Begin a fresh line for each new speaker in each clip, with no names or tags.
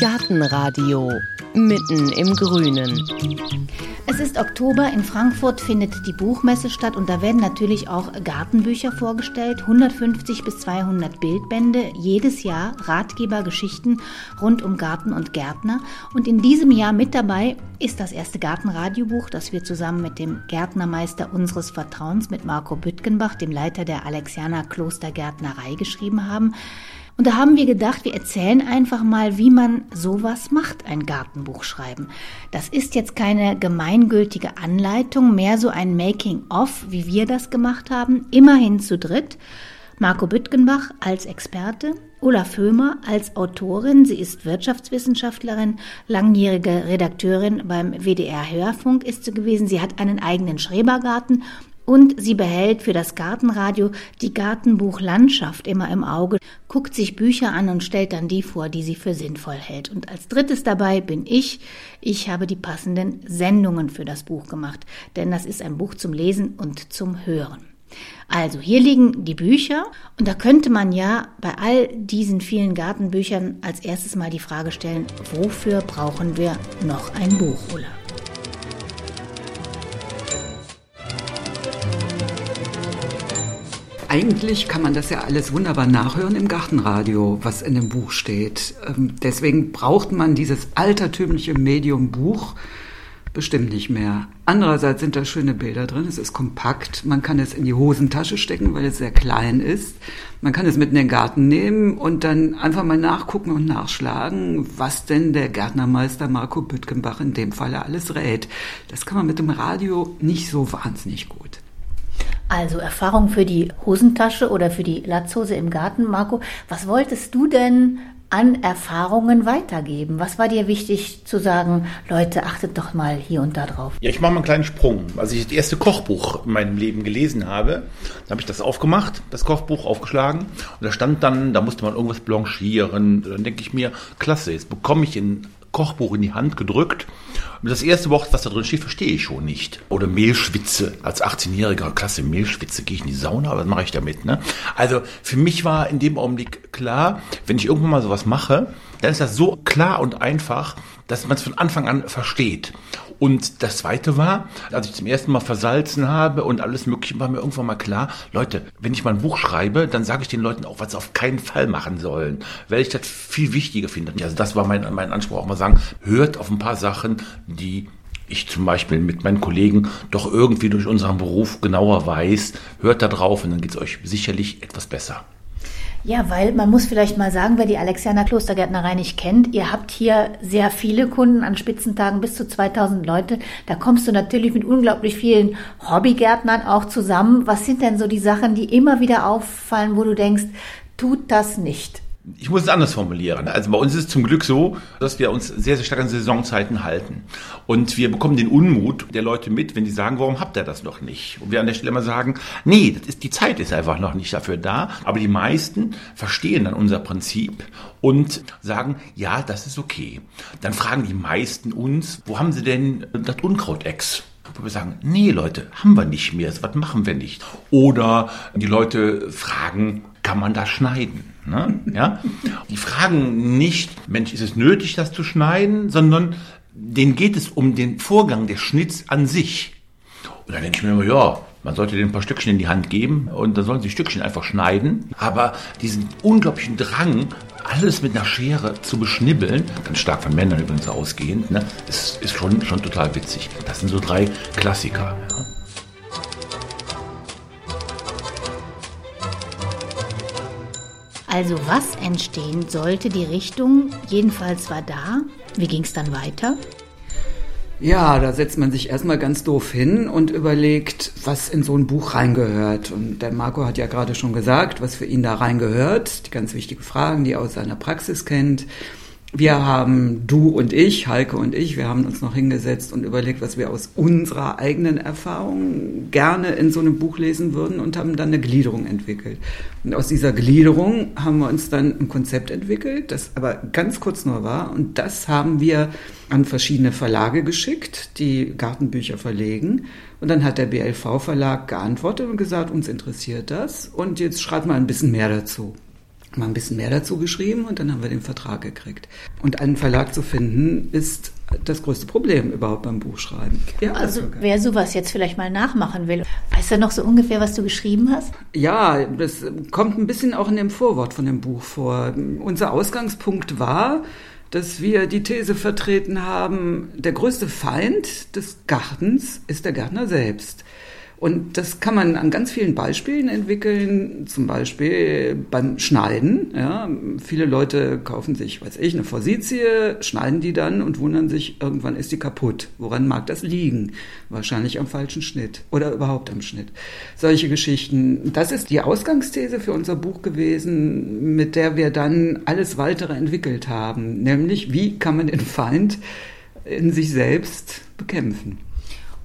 Gartenradio mitten im Grünen.
Es ist Oktober, in Frankfurt findet die Buchmesse statt und da werden natürlich auch Gartenbücher vorgestellt, 150 bis 200 Bildbände, jedes Jahr Ratgebergeschichten rund um Garten und Gärtner. Und in diesem Jahr mit dabei ist das erste Gartenradiobuch, das wir zusammen mit dem Gärtnermeister unseres Vertrauens, mit Marco Büttgenbach, dem Leiter der Alexianer Klostergärtnerei, geschrieben haben. Und da haben wir gedacht, wir erzählen einfach mal, wie man sowas macht, ein Gartenbuch schreiben. Das ist jetzt keine gemeingültige Anleitung, mehr so ein Making-of, wie wir das gemacht haben, immerhin zu dritt. Marco Büttgenbach als Experte, Ulla Föhmer als Autorin, sie ist Wirtschaftswissenschaftlerin, langjährige Redakteurin beim WDR Hörfunk ist sie gewesen. Sie hat einen eigenen Schrebergarten und sie behält für das Gartenradio die Gartenbuchlandschaft immer im Auge, guckt sich Bücher an und stellt dann die vor, die sie für sinnvoll hält. Und als drittes dabei bin ich. Ich habe die passenden Sendungen für das Buch gemacht, denn das ist ein Buch zum Lesen und zum Hören. Also hier liegen die Bücher und da könnte man ja bei all diesen vielen Gartenbüchern als erstes mal die Frage stellen, wofür brauchen wir noch ein Buch, Ulla?
Eigentlich kann man das ja alles wunderbar nachhören im Gartenradio, was in dem Buch steht. Ähm, deswegen braucht man dieses altertümliche Medium Buch bestimmt nicht mehr. Andererseits sind da schöne Bilder drin. Es ist kompakt. Man kann es in die Hosentasche stecken, weil es sehr klein ist. Man kann es mit in den Garten nehmen und dann einfach mal nachgucken und nachschlagen, was denn der Gärtnermeister Marco Büttgenbach in dem Falle alles rät. Das kann man mit dem Radio nicht so wahnsinnig gut.
Also Erfahrung für die Hosentasche oder für die Latzhose im Garten, Marco. Was wolltest du denn an Erfahrungen weitergeben? Was war dir wichtig zu sagen, Leute, achtet doch mal hier und da drauf?
Ja, ich mache mal einen kleinen Sprung. Als ich das erste Kochbuch in meinem Leben gelesen habe, da habe ich das aufgemacht, das Kochbuch aufgeschlagen und da stand dann, da musste man irgendwas blanchieren. Dann denke ich mir, klasse, jetzt bekomme ich ein Kochbuch in die Hand gedrückt das erste Wort, was da drin steht, verstehe ich schon nicht. Oder Mehlschwitze. Als 18-Jähriger, klasse, Mehlschwitze, gehe ich in die Sauna, was mache ich damit? Ne? Also für mich war in dem Augenblick klar, wenn ich irgendwann mal sowas mache, dann ist das so klar und einfach, dass man es von Anfang an versteht. Und das Zweite war, als ich zum ersten Mal versalzen habe und alles Mögliche, war mir irgendwann mal klar, Leute, wenn ich mal ein Buch schreibe, dann sage ich den Leuten auch, was sie auf keinen Fall machen sollen, weil ich das viel wichtiger finde. Also das war mein, mein Anspruch, auch mal sagen, hört auf ein paar Sachen, die ich zum Beispiel mit meinen Kollegen doch irgendwie durch unseren Beruf genauer weiß, hört da drauf und dann geht es euch sicherlich etwas besser.
Ja, weil man muss vielleicht mal sagen, wer die Alexianer Klostergärtnerei nicht kennt, ihr habt hier sehr viele Kunden an Spitzentagen, bis zu 2000 Leute. Da kommst du natürlich mit unglaublich vielen Hobbygärtnern auch zusammen. Was sind denn so die Sachen, die immer wieder auffallen, wo du denkst, tut das nicht?
Ich muss es anders formulieren. Also bei uns ist es zum Glück so, dass wir uns sehr, sehr stark an Saisonzeiten halten. Und wir bekommen den Unmut der Leute mit, wenn die sagen, warum habt ihr das noch nicht? Und wir an der Stelle immer sagen, nee, das ist, die Zeit ist einfach noch nicht dafür da. Aber die meisten verstehen dann unser Prinzip und sagen, ja, das ist okay. Dann fragen die meisten uns, wo haben sie denn das Unkrautex? wo wir sagen, nee Leute, haben wir nicht mehr, was machen wir nicht? Oder die Leute fragen, kann man das schneiden? Ne? Ja? Die fragen nicht, Mensch, ist es nötig, das zu schneiden, sondern denen geht es um den Vorgang des Schnitts an sich. Und dann denke ich mir immer, ja, man sollte denen ein paar Stückchen in die Hand geben und dann sollen sie Stückchen einfach schneiden. Aber diesen unglaublichen Drang, alles mit einer Schere zu beschnibbeln, ganz stark von Männern übrigens ausgehend, ne, ist, ist schon, schon total witzig. Das sind so drei Klassiker.
Also was entstehen sollte, die Richtung jedenfalls war da. Wie ging es dann weiter?
Ja, da setzt man sich erstmal ganz doof hin und überlegt, was in so ein Buch reingehört. Und der Marco hat ja gerade schon gesagt, was für ihn da reingehört. Die ganz wichtigen Fragen, die er aus seiner Praxis kennt. Wir haben, du und ich, Heike und ich, wir haben uns noch hingesetzt und überlegt, was wir aus unserer eigenen Erfahrung gerne in so einem Buch lesen würden und haben dann eine Gliederung entwickelt. Und aus dieser Gliederung haben wir uns dann ein Konzept entwickelt, das aber ganz kurz nur war. Und das haben wir an verschiedene Verlage geschickt, die Gartenbücher verlegen. Und dann hat der BLV-Verlag geantwortet und gesagt, uns interessiert das. Und jetzt schreibt mal ein bisschen mehr dazu. Mal ein bisschen mehr dazu geschrieben und dann haben wir den Vertrag gekriegt. Und einen Verlag zu finden, ist das größte Problem überhaupt beim Buchschreiben.
Ja, also wer sowas jetzt vielleicht mal nachmachen will, weißt du noch so ungefähr, was du geschrieben hast?
Ja, das kommt ein bisschen auch in dem Vorwort von dem Buch vor. Unser Ausgangspunkt war, dass wir die These vertreten haben, der größte Feind des Gartens ist der Gärtner selbst. Und das kann man an ganz vielen Beispielen entwickeln, zum Beispiel beim Schneiden. Ja, viele Leute kaufen sich, weiß ich, eine Forsythie, schneiden die dann und wundern sich, irgendwann ist die kaputt. Woran mag das liegen? Wahrscheinlich am falschen Schnitt oder überhaupt am Schnitt. Solche Geschichten. Das ist die Ausgangsthese für unser Buch gewesen, mit der wir dann alles weitere entwickelt haben. Nämlich, wie kann man den Feind in sich selbst bekämpfen?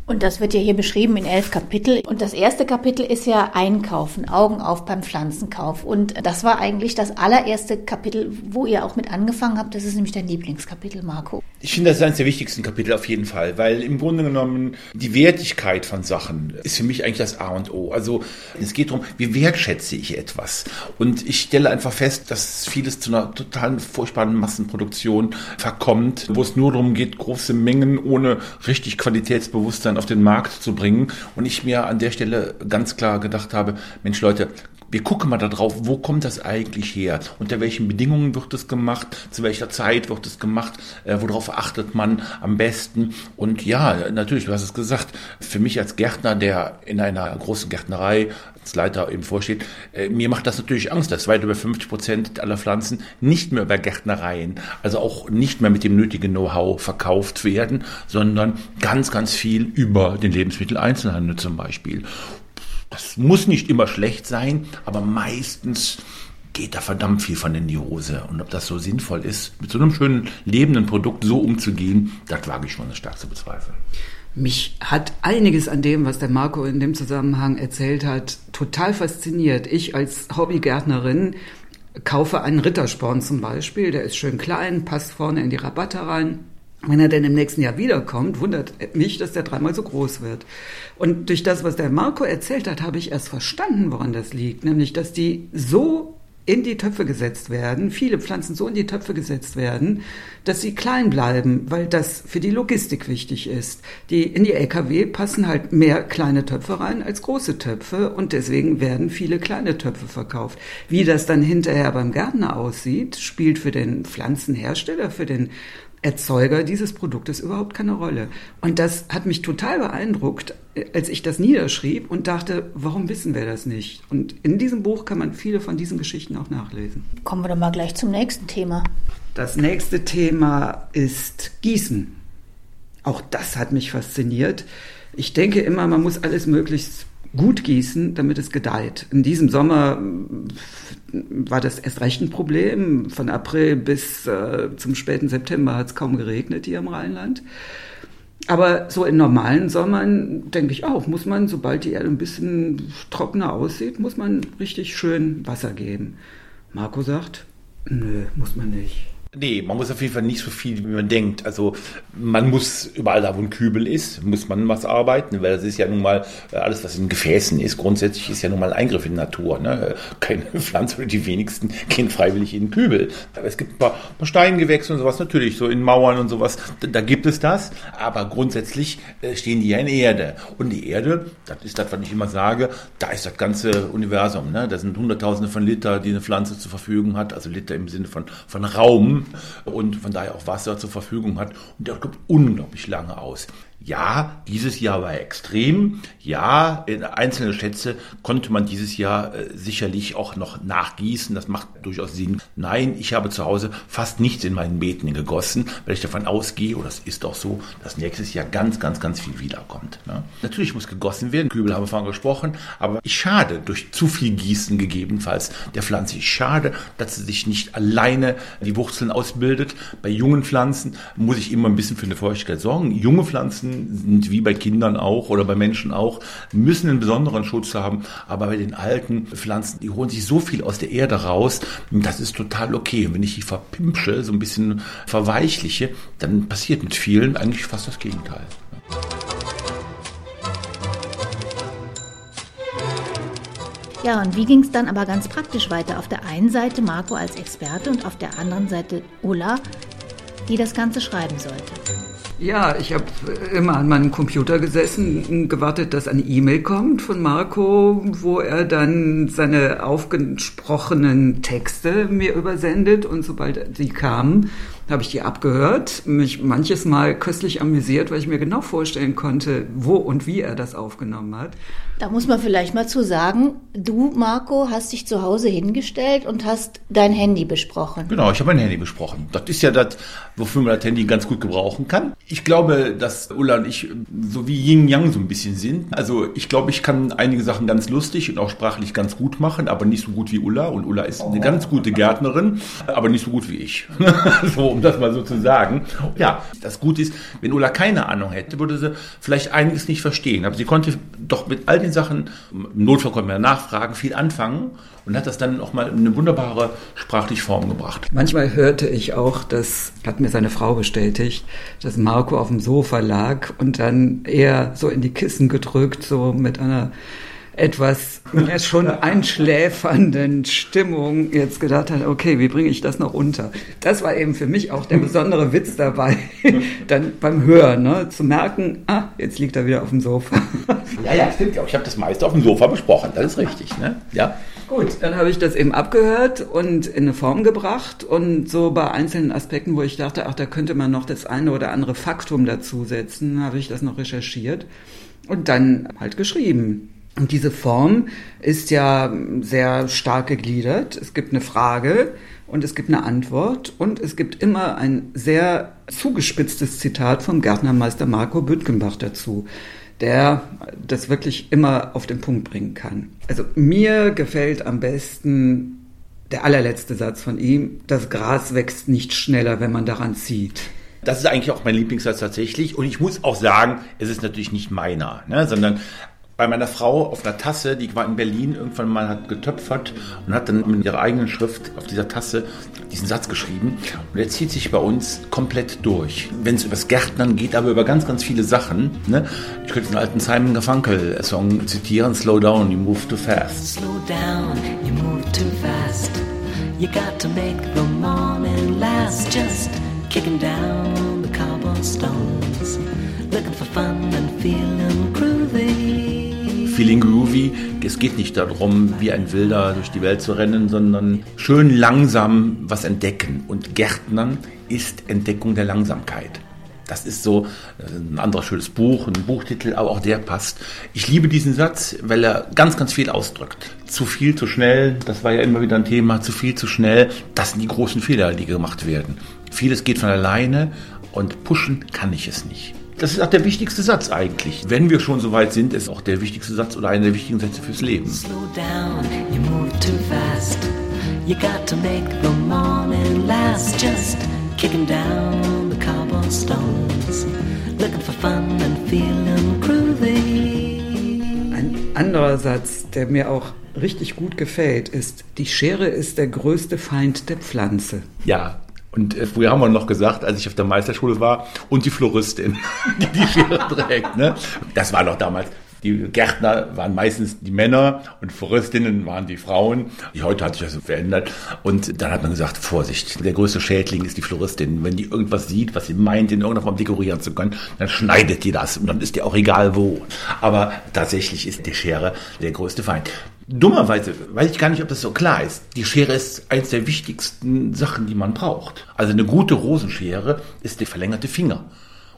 Und das wird ja hier beschrieben in elf Kapitel. Und das erste Kapitel ist ja Einkaufen, Augen auf beim Pflanzenkauf. Und das war eigentlich das allererste Kapitel, wo ihr auch mit angefangen habt. Das ist nämlich dein Lieblingskapitel, Marco.
Ich finde, das ist eines der wichtigsten Kapitel auf jeden Fall, weil im Grunde genommen die Wertigkeit von Sachen ist für mich eigentlich das A und O. Also es geht darum, wie wertschätze ich etwas. Und ich stelle einfach fest, dass vieles zu einer totalen furchtbaren Massenproduktion verkommt, wo es nur darum geht, große Mengen ohne richtig Qualitätsbewusstsein auf den Markt zu bringen. Und ich mir an der Stelle ganz klar gedacht habe, Mensch Leute, wir gucken mal darauf, wo kommt das eigentlich her? Unter welchen Bedingungen wird es gemacht? Zu welcher Zeit wird es gemacht? Äh, worauf achtet man am besten? Und ja, natürlich, du hast es gesagt, für mich als Gärtner, der in einer großen Gärtnerei als Leiter eben vorsteht, äh, mir macht das natürlich Angst, dass weit über 50 Prozent aller Pflanzen nicht mehr über Gärtnereien, also auch nicht mehr mit dem nötigen Know-how verkauft werden, sondern ganz, ganz viel über den Lebensmitteleinzelhandel zum Beispiel. Das muss nicht immer schlecht sein, aber meistens geht da verdammt viel von in die Hose. Und ob das so sinnvoll ist, mit so einem schönen lebenden Produkt so umzugehen, das wage ich schon stark zu bezweifeln.
Mich hat einiges an dem, was der Marco in dem Zusammenhang erzählt hat, total fasziniert. Ich als Hobbygärtnerin kaufe einen Rittersporn zum Beispiel, der ist schön klein, passt vorne in die Rabatte rein wenn er denn im nächsten Jahr wiederkommt, wundert mich, dass der dreimal so groß wird. Und durch das, was der Marco erzählt hat, habe ich erst verstanden, woran das liegt. Nämlich, dass die so in die Töpfe gesetzt werden, viele Pflanzen so in die Töpfe gesetzt werden, dass sie klein bleiben, weil das für die Logistik wichtig ist. Die, in die LKW passen halt mehr kleine Töpfe rein als große Töpfe und deswegen werden viele kleine Töpfe verkauft. Wie das dann hinterher beim Gärtner aussieht, spielt für den Pflanzenhersteller, für den Erzeuger dieses Produktes überhaupt keine Rolle. Und das hat mich total beeindruckt, als ich das niederschrieb und dachte, warum wissen wir das nicht? Und in diesem Buch kann man viele von diesen Geschichten auch nachlesen.
Kommen wir doch mal gleich zum nächsten Thema.
Das nächste Thema ist Gießen. Auch das hat mich fasziniert. Ich denke immer, man muss alles möglichst gut gießen, damit es gedeiht. In diesem Sommer war das erst recht ein Problem. Von April bis äh, zum späten September hat es kaum geregnet hier im Rheinland. Aber so in normalen Sommern denke ich auch, muss man, sobald die Erde ein bisschen trockener aussieht, muss man richtig schön Wasser geben. Marco sagt, nö, muss man nicht.
Nee, man muss auf jeden Fall nicht so viel, wie man denkt. Also man muss überall da, wo ein Kübel ist, muss man was arbeiten, weil das ist ja nun mal äh, alles, was in Gefäßen ist. Grundsätzlich ist ja nun mal ein Eingriff in die Natur. Ne? Keine Pflanze oder die wenigsten gehen freiwillig in den Kübel. Aber es gibt ein paar, paar Steingewächse und sowas natürlich, so in Mauern und sowas. Da, da gibt es das. Aber grundsätzlich äh, stehen die ja in Erde. Und die Erde, das ist das, was ich immer sage, da ist das ganze Universum. Ne? Da sind Hunderttausende von Liter, die eine Pflanze zur Verfügung hat. Also Liter im Sinne von, von Raum und von daher auch Wasser zur Verfügung hat. Und der kommt unglaublich lange aus. Ja, dieses Jahr war extrem. Ja, in einzelne Schätze konnte man dieses Jahr äh, sicherlich auch noch nachgießen. Das macht durchaus Sinn. Nein, ich habe zu Hause fast nichts in meinen Beeten gegossen, weil ich davon ausgehe, oder es ist auch so, dass nächstes Jahr ganz, ganz, ganz viel wiederkommt. Ne? Natürlich muss gegossen werden. Kübel haben wir vorhin gesprochen. Aber ich schade durch zu viel Gießen gegebenenfalls der Pflanze. Ich schade, dass sie sich nicht alleine die Wurzeln ausbildet. Bei jungen Pflanzen muss ich immer ein bisschen für eine Feuchtigkeit sorgen. Junge Pflanzen sind wie bei Kindern auch oder bei Menschen auch, müssen einen besonderen Schutz haben. Aber bei den alten Pflanzen, die holen sich so viel aus der Erde raus, das ist total okay. Und wenn ich die verpimpsche, so ein bisschen verweichliche, dann passiert mit vielen eigentlich fast das Gegenteil.
Ja, und wie ging es dann aber ganz praktisch weiter? Auf der einen Seite Marco als Experte und auf der anderen Seite Ulla, die das Ganze schreiben sollte.
Ja, ich habe immer an meinem Computer gesessen und gewartet, dass eine E-Mail kommt von Marco, wo er dann seine aufgesprochenen Texte mir übersendet. Und sobald die kamen, habe ich die abgehört, mich manches Mal köstlich amüsiert, weil ich mir genau vorstellen konnte, wo und wie er das aufgenommen hat.
Da muss man vielleicht mal zu sagen, du, Marco, hast dich zu Hause hingestellt und hast dein Handy besprochen.
Genau, ich habe mein Handy besprochen. Das ist ja das, wofür man das Handy ganz gut gebrauchen kann. Ich glaube, dass Ulla und ich so wie Yin Yang so ein bisschen sind. Also ich glaube, ich kann einige Sachen ganz lustig und auch sprachlich ganz gut machen, aber nicht so gut wie Ulla. Und Ulla ist eine ganz gute Gärtnerin, aber nicht so gut wie ich. so, um das mal so zu sagen. Ja, das Gute ist, wenn Ulla keine Ahnung hätte, würde sie vielleicht einiges nicht verstehen. Aber sie konnte doch mit all den Sachen, im Notfall konnte man nachfragen, viel anfangen und hat das dann auch mal in eine wunderbare sprachliche Form gebracht.
Manchmal hörte ich auch, das hat mir seine Frau bestätigt, dass Marco auf dem Sofa lag und dann eher so in die Kissen gedrückt, so mit einer etwas schon einschläfernden Stimmung jetzt gedacht hat, okay, wie bringe ich das noch unter? Das war eben für mich auch der besondere Witz dabei, dann beim Hören, ne, zu merken, ah, jetzt liegt er wieder auf dem Sofa.
Ja, ja, stimmt ja. Ich habe das meiste auf dem Sofa besprochen, das ist richtig. Ne? Ja.
Gut, dann habe ich das eben abgehört und in eine Form gebracht und so bei einzelnen Aspekten, wo ich dachte, ach, da könnte man noch das eine oder andere Faktum dazusetzen, habe ich das noch recherchiert und dann halt geschrieben. Und diese Form ist ja sehr stark gegliedert. Es gibt eine Frage und es gibt eine Antwort und es gibt immer ein sehr zugespitztes Zitat vom Gärtnermeister Marco Büttgenbach dazu, der das wirklich immer auf den Punkt bringen kann. Also mir gefällt am besten der allerletzte Satz von ihm, das Gras wächst nicht schneller, wenn man daran zieht.
Das ist eigentlich auch mein Lieblingssatz tatsächlich. Und ich muss auch sagen, es ist natürlich nicht meiner, ne, sondern bei meiner Frau auf einer Tasse, die war in Berlin, irgendwann mal hat getöpfert und hat dann mit ihrer eigenen Schrift auf dieser Tasse diesen Satz geschrieben. Und der zieht sich bei uns komplett durch. Wenn es über das Gärtnern geht, aber über ganz, ganz viele Sachen. Ne? Ich könnte einen alten Simon Garfunkel-Song zitieren, Slow down, you move too fast. Slow down, you move too fast. You got to make the morning last. Just kicking down the cobblestones. Looking for fun and feeling. Feeling Groovy. Es geht nicht darum, wie ein Wilder durch die Welt zu rennen, sondern schön langsam was entdecken. Und Gärtnern ist Entdeckung der Langsamkeit. Das ist so ein anderes schönes Buch, ein Buchtitel, aber auch der passt. Ich liebe diesen Satz, weil er ganz, ganz viel ausdrückt. Zu viel, zu schnell, das war ja immer wieder ein Thema, zu viel, zu schnell, das sind die großen Fehler, die gemacht werden. Vieles geht von alleine und pushen kann ich es nicht. Das ist auch der wichtigste Satz eigentlich. Wenn wir schon so weit sind, ist auch der wichtigste Satz oder einer der wichtigen Sätze fürs Leben. Slow down, you move too fast. You got to make the morning last. Just kicking down the cobblestones. Looking for fun and feeling groovy.
Ein anderer Satz, der mir auch richtig gut gefällt, ist, die Schere ist der größte Feind der Pflanze.
Ja, und äh, früher haben wir noch gesagt, als ich auf der Meisterschule war, und die Floristin, die die Schere trägt. Ne? Das war doch damals. Die Gärtner waren meistens die Männer und Floristinnen waren die Frauen. Heute hat sich das verändert. Und dann hat man gesagt, Vorsicht, der größte Schädling ist die Floristin. Wenn die irgendwas sieht, was sie meint, in irgendeiner Form dekorieren zu können, dann schneidet die das und dann ist dir auch egal wo. Aber tatsächlich ist die Schere der größte Feind. Dummerweise weiß ich gar nicht, ob das so klar ist. Die Schere ist eins der wichtigsten Sachen, die man braucht. Also eine gute Rosenschere ist der verlängerte Finger.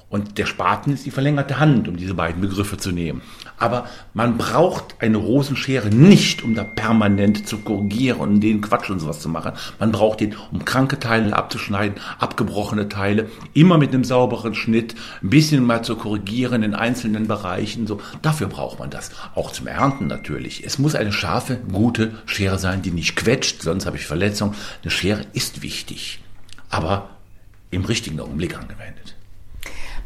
Und der Spaten ist die verlängerte Hand, um diese beiden Begriffe zu nehmen. Aber man braucht eine Rosenschere nicht, um da permanent zu korrigieren und den Quatsch und sowas zu machen. Man braucht den, um kranke Teile abzuschneiden, abgebrochene Teile, immer mit einem sauberen Schnitt, ein bisschen mal zu korrigieren in einzelnen Bereichen. So, dafür braucht man das. Auch zum Ernten natürlich. Es muss eine scharfe, gute Schere sein, die nicht quetscht, sonst habe ich Verletzung. Eine Schere ist wichtig, aber im richtigen Augenblick angewendet.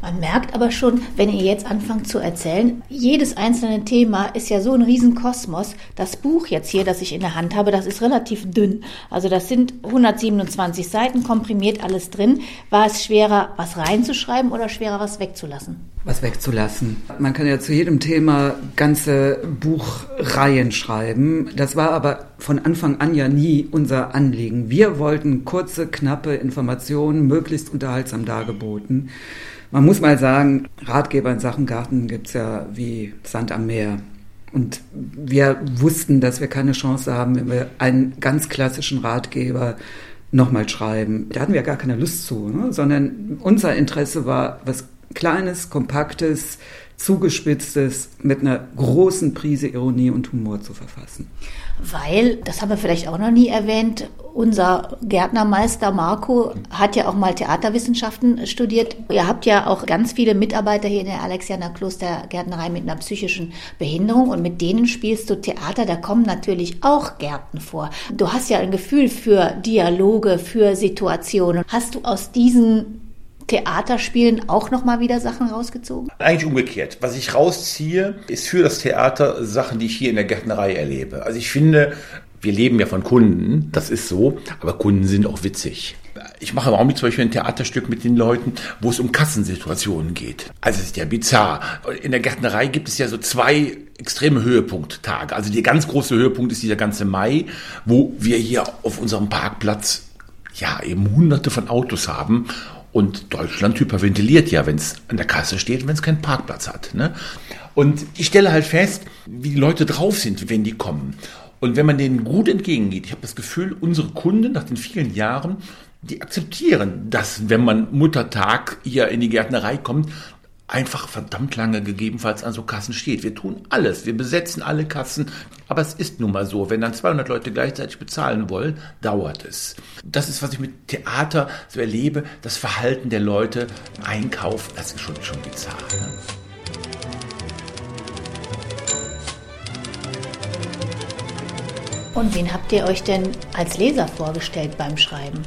Man merkt aber schon, wenn ihr jetzt anfangt zu erzählen, jedes einzelne Thema ist ja so ein Riesenkosmos. Das Buch jetzt hier, das ich in der Hand habe, das ist relativ dünn. Also das sind 127 Seiten, komprimiert alles drin. War es schwerer, was reinzuschreiben oder schwerer, was wegzulassen?
was wegzulassen. Man kann ja zu jedem Thema ganze Buchreihen schreiben. Das war aber von Anfang an ja nie unser Anliegen. Wir wollten kurze, knappe Informationen, möglichst unterhaltsam dargeboten. Man muss mal sagen, Ratgeber in Sachen Garten gibt's ja wie Sand am Meer. Und wir wussten, dass wir keine Chance haben, wenn wir einen ganz klassischen Ratgeber nochmal schreiben. Da hatten wir gar keine Lust zu, ne? sondern unser Interesse war, was Kleines, kompaktes, zugespitztes, mit einer großen Prise Ironie und Humor zu verfassen.
Weil, das haben wir vielleicht auch noch nie erwähnt, unser Gärtnermeister Marco hat ja auch mal Theaterwissenschaften studiert. Ihr habt ja auch ganz viele Mitarbeiter hier in der Alexianer Klostergärtnerei mit einer psychischen Behinderung und mit denen spielst du Theater. Da kommen natürlich auch Gärten vor. Du hast ja ein Gefühl für Dialoge, für Situationen. Hast du aus diesen Theaterspielen auch nochmal wieder Sachen rausgezogen?
Eigentlich umgekehrt. Was ich rausziehe, ist für das Theater Sachen, die ich hier in der Gärtnerei erlebe. Also ich finde, wir leben ja von Kunden, das ist so, aber Kunden sind auch witzig. Ich mache auch mit zum Beispiel ein Theaterstück mit den Leuten, wo es um Kassensituationen geht. Also es ist ja bizarr. In der Gärtnerei gibt es ja so zwei extreme Höhepunkttage. Also der ganz große Höhepunkt ist dieser ganze Mai, wo wir hier auf unserem Parkplatz ja eben hunderte von Autos haben und Deutschland hyperventiliert ja, wenn es an der Kasse steht, wenn es keinen Parkplatz hat. Ne? Und ich stelle halt fest, wie die Leute drauf sind, wenn die kommen. Und wenn man denen gut entgegengeht, ich habe das Gefühl, unsere Kunden nach den vielen Jahren, die akzeptieren, dass wenn man Muttertag hier in die Gärtnerei kommt, einfach verdammt lange gegebenenfalls an so Kassen steht. Wir tun alles, wir besetzen alle Kassen, aber es ist nun mal so, wenn dann 200 Leute gleichzeitig bezahlen wollen, dauert es. Das ist, was ich mit Theater so erlebe, das Verhalten der Leute, Einkauf, das ist schon, schon bizarr. Ne?
Und wen habt ihr euch denn als Leser vorgestellt beim Schreiben?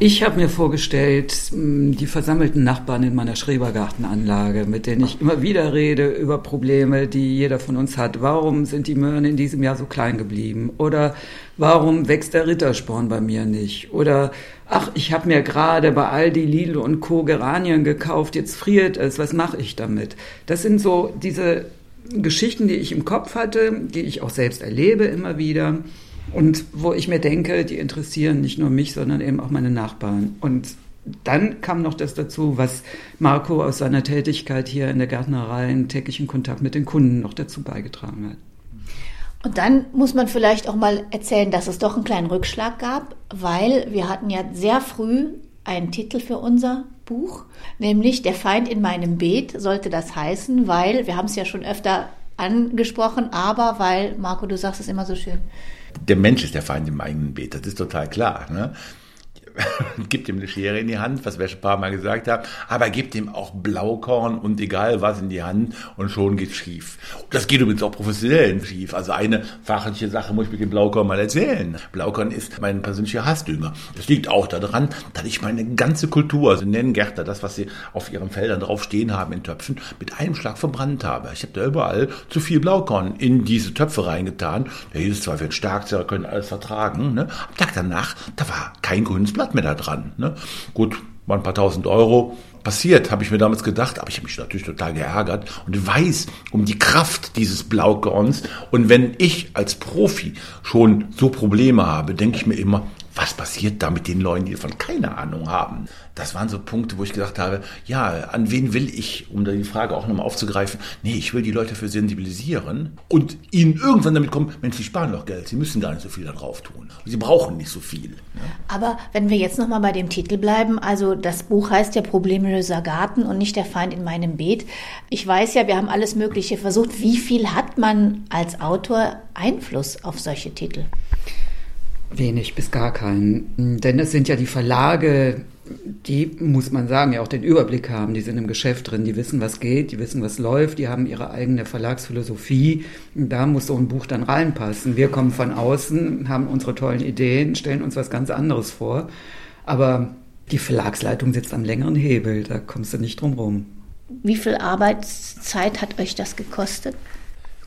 Ich habe mir vorgestellt, die versammelten Nachbarn in meiner Schrebergartenanlage, mit denen ich immer wieder rede über Probleme, die jeder von uns hat. Warum sind die Möhren in diesem Jahr so klein geblieben? Oder warum wächst der Rittersporn bei mir nicht? Oder ach, ich habe mir gerade bei Aldi, Lidl und Co. Geranien gekauft, jetzt friert es, was mache ich damit? Das sind so diese Geschichten, die ich im Kopf hatte, die ich auch selbst erlebe immer wieder und wo ich mir denke, die interessieren nicht nur mich, sondern eben auch meine Nachbarn. Und dann kam noch das dazu, was Marco aus seiner Tätigkeit hier in der Gärtnerei in täglichen Kontakt mit den Kunden noch dazu beigetragen hat.
Und dann muss man vielleicht auch mal erzählen, dass es doch einen kleinen Rückschlag gab, weil wir hatten ja sehr früh einen Titel für unser Buch, nämlich Der Feind in meinem Beet sollte das heißen, weil, wir haben es ja schon öfter angesprochen, aber weil, Marco, du sagst es immer so schön,
der Mensch ist der Feind im eigenen Beet, das ist total klar. Ne? gibt ihm eine Schere in die Hand, was wir schon ein paar Mal gesagt haben, aber gibt ihm auch Blaukorn und egal was in die Hand und schon geht's schief. Das geht übrigens auch professionell schief. Also eine fachliche Sache muss ich mit dem Blaukorn mal erzählen. Blaukorn ist mein persönlicher Hassdünger. Das liegt auch daran, dass ich meine ganze Kultur, also nennen Gärtner das, was sie auf ihren Feldern drauf stehen haben in Töpfen, mit einem Schlag verbrannt habe. Ich habe da überall zu viel Blaukorn in diese Töpfe reingetan. Der hieß zwar, wird stark, können alles vertragen. Ne? Am Tag danach, da war kein grünes Blatt mehr da dran. Ne? Gut, mal ein paar tausend Euro. Passiert, habe ich mir damals gedacht, aber ich habe mich natürlich total geärgert und weiß um die Kraft dieses Blaukorns. Und wenn ich als Profi schon so Probleme habe, denke ich mir immer, was passiert da mit den Leuten, die davon keine Ahnung haben? Das waren so Punkte, wo ich gesagt habe, ja, an wen will ich, um da die Frage auch nochmal aufzugreifen, nee, ich will die Leute für sensibilisieren und ihnen irgendwann damit kommen, Mensch, sie sparen doch Geld, sie müssen gar nicht so viel da drauf tun. Sie brauchen nicht so viel. Ja.
Aber wenn wir jetzt nochmal bei dem Titel bleiben, also das Buch heißt ja Problemlöser Garten und nicht der Feind in meinem Beet. Ich weiß ja, wir haben alles Mögliche versucht. Wie viel hat man als Autor Einfluss auf solche Titel?
Wenig bis gar keinen. Denn es sind ja die Verlage, die, muss man sagen, ja auch den Überblick haben. Die sind im Geschäft drin, die wissen, was geht, die wissen, was läuft, die haben ihre eigene Verlagsphilosophie. Da muss so ein Buch dann reinpassen. Wir kommen von außen, haben unsere tollen Ideen, stellen uns was ganz anderes vor. Aber die Verlagsleitung sitzt am längeren Hebel, da kommst du nicht drum rum.
Wie viel Arbeitszeit hat euch das gekostet?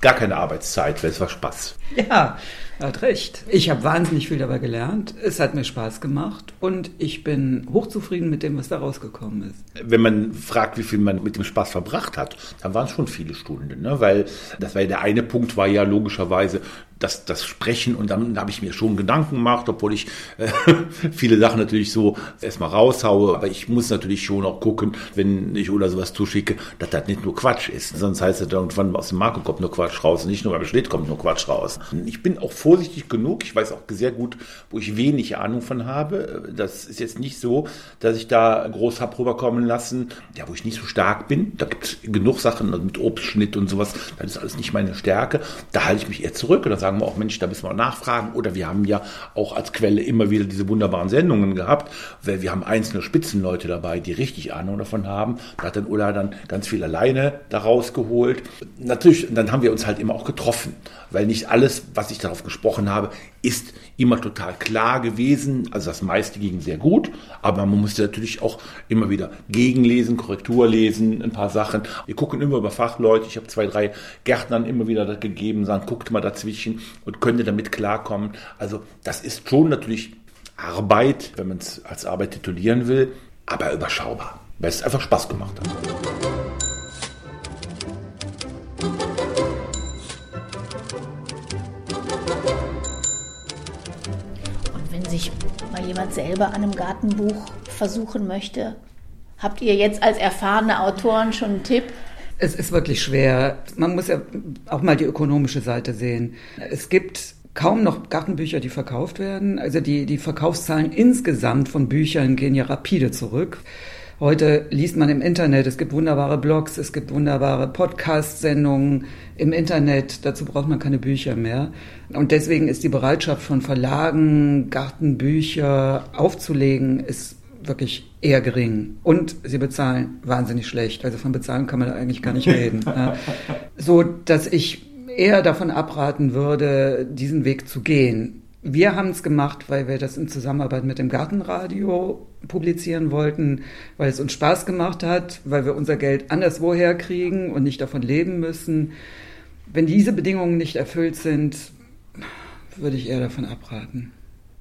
Gar keine Arbeitszeit, weil es war Spaß.
Ja, er hat recht. Ich habe wahnsinnig viel dabei gelernt. Es hat mir Spaß gemacht und ich bin hochzufrieden mit dem, was da rausgekommen ist.
Wenn man fragt, wie viel man mit dem Spaß verbracht hat, dann waren es schon viele Stunden, ne? weil das war der eine Punkt, war ja logischerweise das, das Sprechen und dann habe ich mir schon Gedanken gemacht, obwohl ich äh, viele Sachen natürlich so erstmal raushaue, aber ich muss natürlich schon auch gucken, wenn ich oder sowas zuschicke, dass das nicht nur Quatsch ist. Sonst heißt es irgendwann aus dem Marco kommt nur Quatsch raus, nicht nur beim Schnitt kommt nur Quatsch raus. Ich bin auch vorsichtig genug, ich weiß auch sehr gut, wo ich wenig Ahnung von habe. Das ist jetzt nicht so, dass ich da groß habe rüberkommen lassen, ja, wo ich nicht so stark bin. Da gibt es genug Sachen also mit Obstschnitt und sowas, das ist alles nicht meine Stärke. Da halte ich mich eher zurück und dann sagen wir auch, Mensch, da müssen wir nachfragen. Oder wir haben ja auch als Quelle immer wieder diese wunderbaren Sendungen gehabt, weil wir haben einzelne Spitzenleute dabei, die richtig Ahnung davon haben. Da hat dann Ulla dann ganz viel alleine daraus geholt. Natürlich, dann haben wir uns halt immer auch getroffen, weil nicht alles, was ich darauf gesprochen habe, ist immer total klar gewesen. Also das meiste ging sehr gut, aber man musste natürlich auch immer wieder gegenlesen, Korrektur lesen, ein paar Sachen. Wir gucken immer über Fachleute. Ich habe zwei, drei Gärtnern immer wieder das gegeben, sagen, guckt mal dazwischen und könnte damit klarkommen. Also das ist schon natürlich Arbeit, wenn man es als Arbeit titulieren will, aber überschaubar, weil es einfach Spaß gemacht hat.
Mal jemand selber an einem Gartenbuch versuchen möchte, habt ihr jetzt als erfahrene Autoren schon einen Tipp?
Es ist wirklich schwer. Man muss ja auch mal die ökonomische Seite sehen. Es gibt kaum noch Gartenbücher, die verkauft werden. Also die, die Verkaufszahlen insgesamt von Büchern gehen ja rapide zurück. Heute liest man im Internet, es gibt wunderbare Blogs, es gibt wunderbare Podcast-Sendungen im Internet. Dazu braucht man keine Bücher mehr. Und deswegen ist die Bereitschaft von Verlagen, Gartenbücher aufzulegen, ist wirklich eher gering. Und sie bezahlen wahnsinnig schlecht. Also von bezahlen kann man eigentlich gar nicht reden. So, dass ich eher davon abraten würde, diesen Weg zu gehen. Wir haben es gemacht, weil wir das in Zusammenarbeit mit dem Gartenradio publizieren wollten, weil es uns Spaß gemacht hat, weil wir unser Geld anderswoher kriegen und nicht davon leben müssen. Wenn diese Bedingungen nicht erfüllt sind, würde ich eher davon abraten.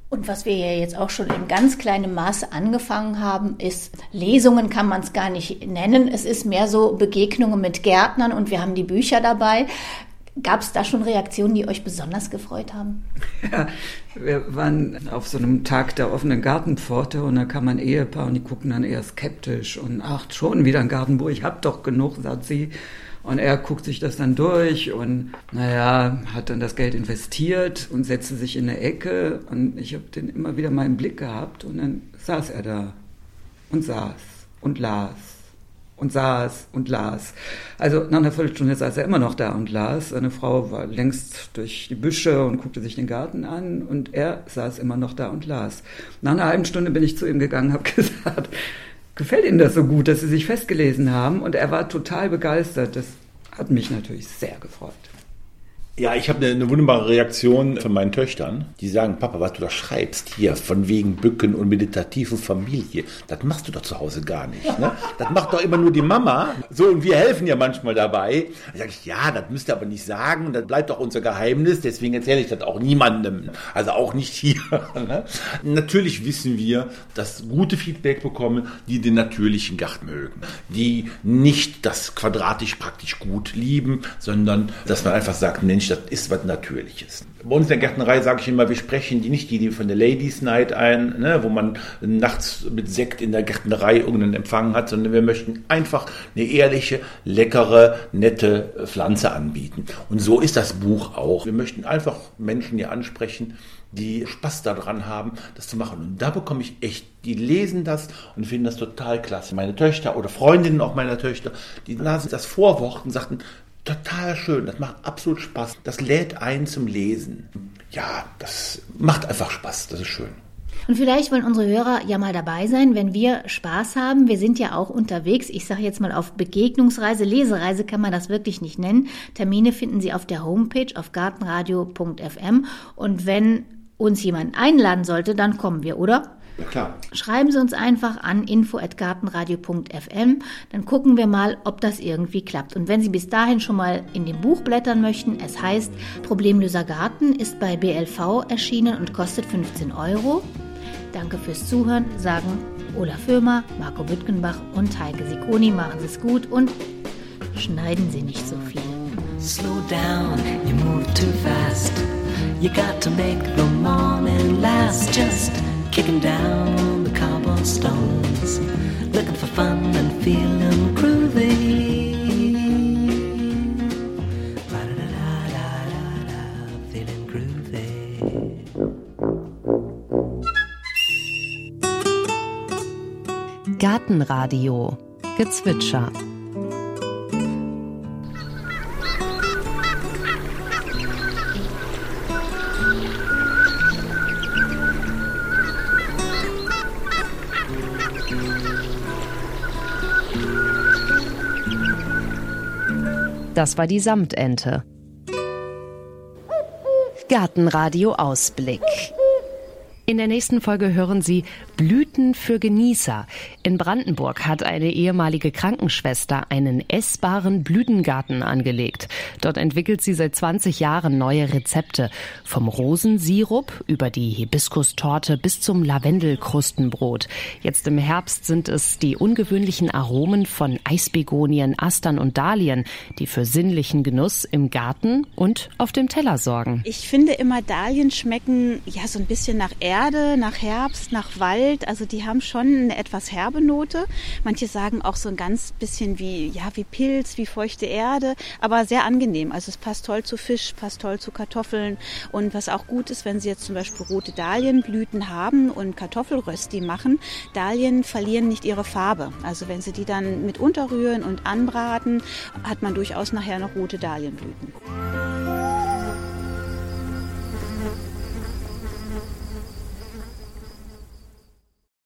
Und was wir ja jetzt auch schon in ganz kleinem Maße angefangen haben, ist, Lesungen kann man es gar nicht nennen. Es ist mehr so Begegnungen mit Gärtnern und wir haben die Bücher dabei. Gab es da schon Reaktionen, die euch besonders gefreut haben?
Ja, wir waren auf so einem Tag der offenen Gartenpforte und da kam ein Ehepaar und die gucken dann eher skeptisch und ach, schon wieder ein Gartenbuch, ich hab doch genug, sagt sie. Und er guckt sich das dann durch und naja, hat dann das Geld investiert und setzte sich in eine Ecke und ich habe den immer wieder mal im Blick gehabt und dann saß er da und saß und las und saß und las. Also nach einer Viertelstunde saß er immer noch da und las. Seine Frau war längst durch die Büsche und guckte sich den Garten an und er saß immer noch da und las. Nach einer halben Stunde bin ich zu ihm gegangen, habe gesagt, gefällt Ihnen das so gut, dass Sie sich festgelesen haben? Und er war total begeistert. Das hat mich natürlich sehr gefreut.
Ja, ich habe eine, eine, wunderbare Reaktion von meinen Töchtern, die sagen, Papa, was du da schreibst hier, von wegen Bücken und meditativen Familie, das machst du doch zu Hause gar nicht. Ne? Das macht doch immer nur die Mama. So, und wir helfen ja manchmal dabei. Da sage ich, ja, das müsst ihr aber nicht sagen, das bleibt doch unser Geheimnis, deswegen erzähle ich das auch niemandem. Also auch nicht hier. Ne? Natürlich wissen wir, dass gute Feedback bekommen, die den natürlichen Garten mögen, die nicht das quadratisch praktisch gut lieben, sondern dass man einfach sagt, Mensch, das ist was Natürliches. Bei uns in der Gärtnerei sage ich immer, wir sprechen die nicht die von der Ladies Night ein, ne, wo man nachts mit Sekt in der Gärtnerei irgendeinen Empfang hat, sondern wir möchten einfach eine ehrliche, leckere, nette Pflanze anbieten. Und so ist das Buch auch. Wir möchten einfach Menschen hier ansprechen, die Spaß daran haben, das zu machen. Und da bekomme ich echt, die lesen das und finden das total klasse. Meine Töchter oder Freundinnen auch meiner Töchter, die lasen das Vorwort und sagten, total schön, das macht absolut Spaß. Das lädt ein zum Lesen. Ja, das macht einfach Spaß, das ist schön.
Und vielleicht wollen unsere Hörer ja mal dabei sein, wenn wir Spaß haben. Wir sind ja auch unterwegs. Ich sage jetzt mal auf Begegnungsreise. Lesereise kann man das wirklich nicht nennen. Termine finden Sie auf der Homepage auf gartenradio.fm. Und wenn uns jemand einladen sollte, dann kommen wir, oder?
Ja, klar.
Schreiben Sie uns einfach an info@gartenradio.fm, dann gucken wir mal, ob das irgendwie klappt. Und wenn Sie bis dahin schon mal in dem Buch blättern möchten, es heißt Problemlöser Garten, ist bei BLV erschienen und kostet 15 Euro. Danke fürs Zuhören, sagen Olaf Föhmer, Marco Büttgenbach und Heike Sikoni. Machen Sie es gut und schneiden Sie nicht so viel.
Slow down, you move too fast. You got to make the morning last. Just kicking down the cobblestones, looking for fun and Feeling groovy.
Gartenradio Gezwitscher. Das war die Samtente. Gartenradio Ausblick. In der nächsten Folge hören Sie Blüten für Genießer. In Brandenburg hat eine ehemalige Krankenschwester einen essbaren Blütengarten angelegt. Dort entwickelt sie seit 20 Jahren neue Rezepte. Vom Rosensirup über die Hibiskustorte bis zum Lavendelkrustenbrot. Jetzt im Herbst sind es die ungewöhnlichen Aromen von Eisbegonien, Astern und Dahlien, die für sinnlichen Genuss im Garten und auf dem Teller sorgen.
Ich finde immer, Dahlien schmecken ja so ein bisschen nach Erde, nach Herbst, nach Wald. Also die haben schon eine etwas herbe Note. Manche sagen auch so ein ganz bisschen wie, ja, wie Pilz, wie feuchte Erde, aber sehr angenehm. Also es passt toll zu Fisch, passt toll zu Kartoffeln. Und was auch gut ist, wenn Sie jetzt zum Beispiel rote Dahlienblüten haben und Kartoffelrösti machen, Dahlien verlieren nicht ihre Farbe. Also wenn Sie die dann mit unterrühren und anbraten, hat man durchaus nachher noch rote Dahlienblüten.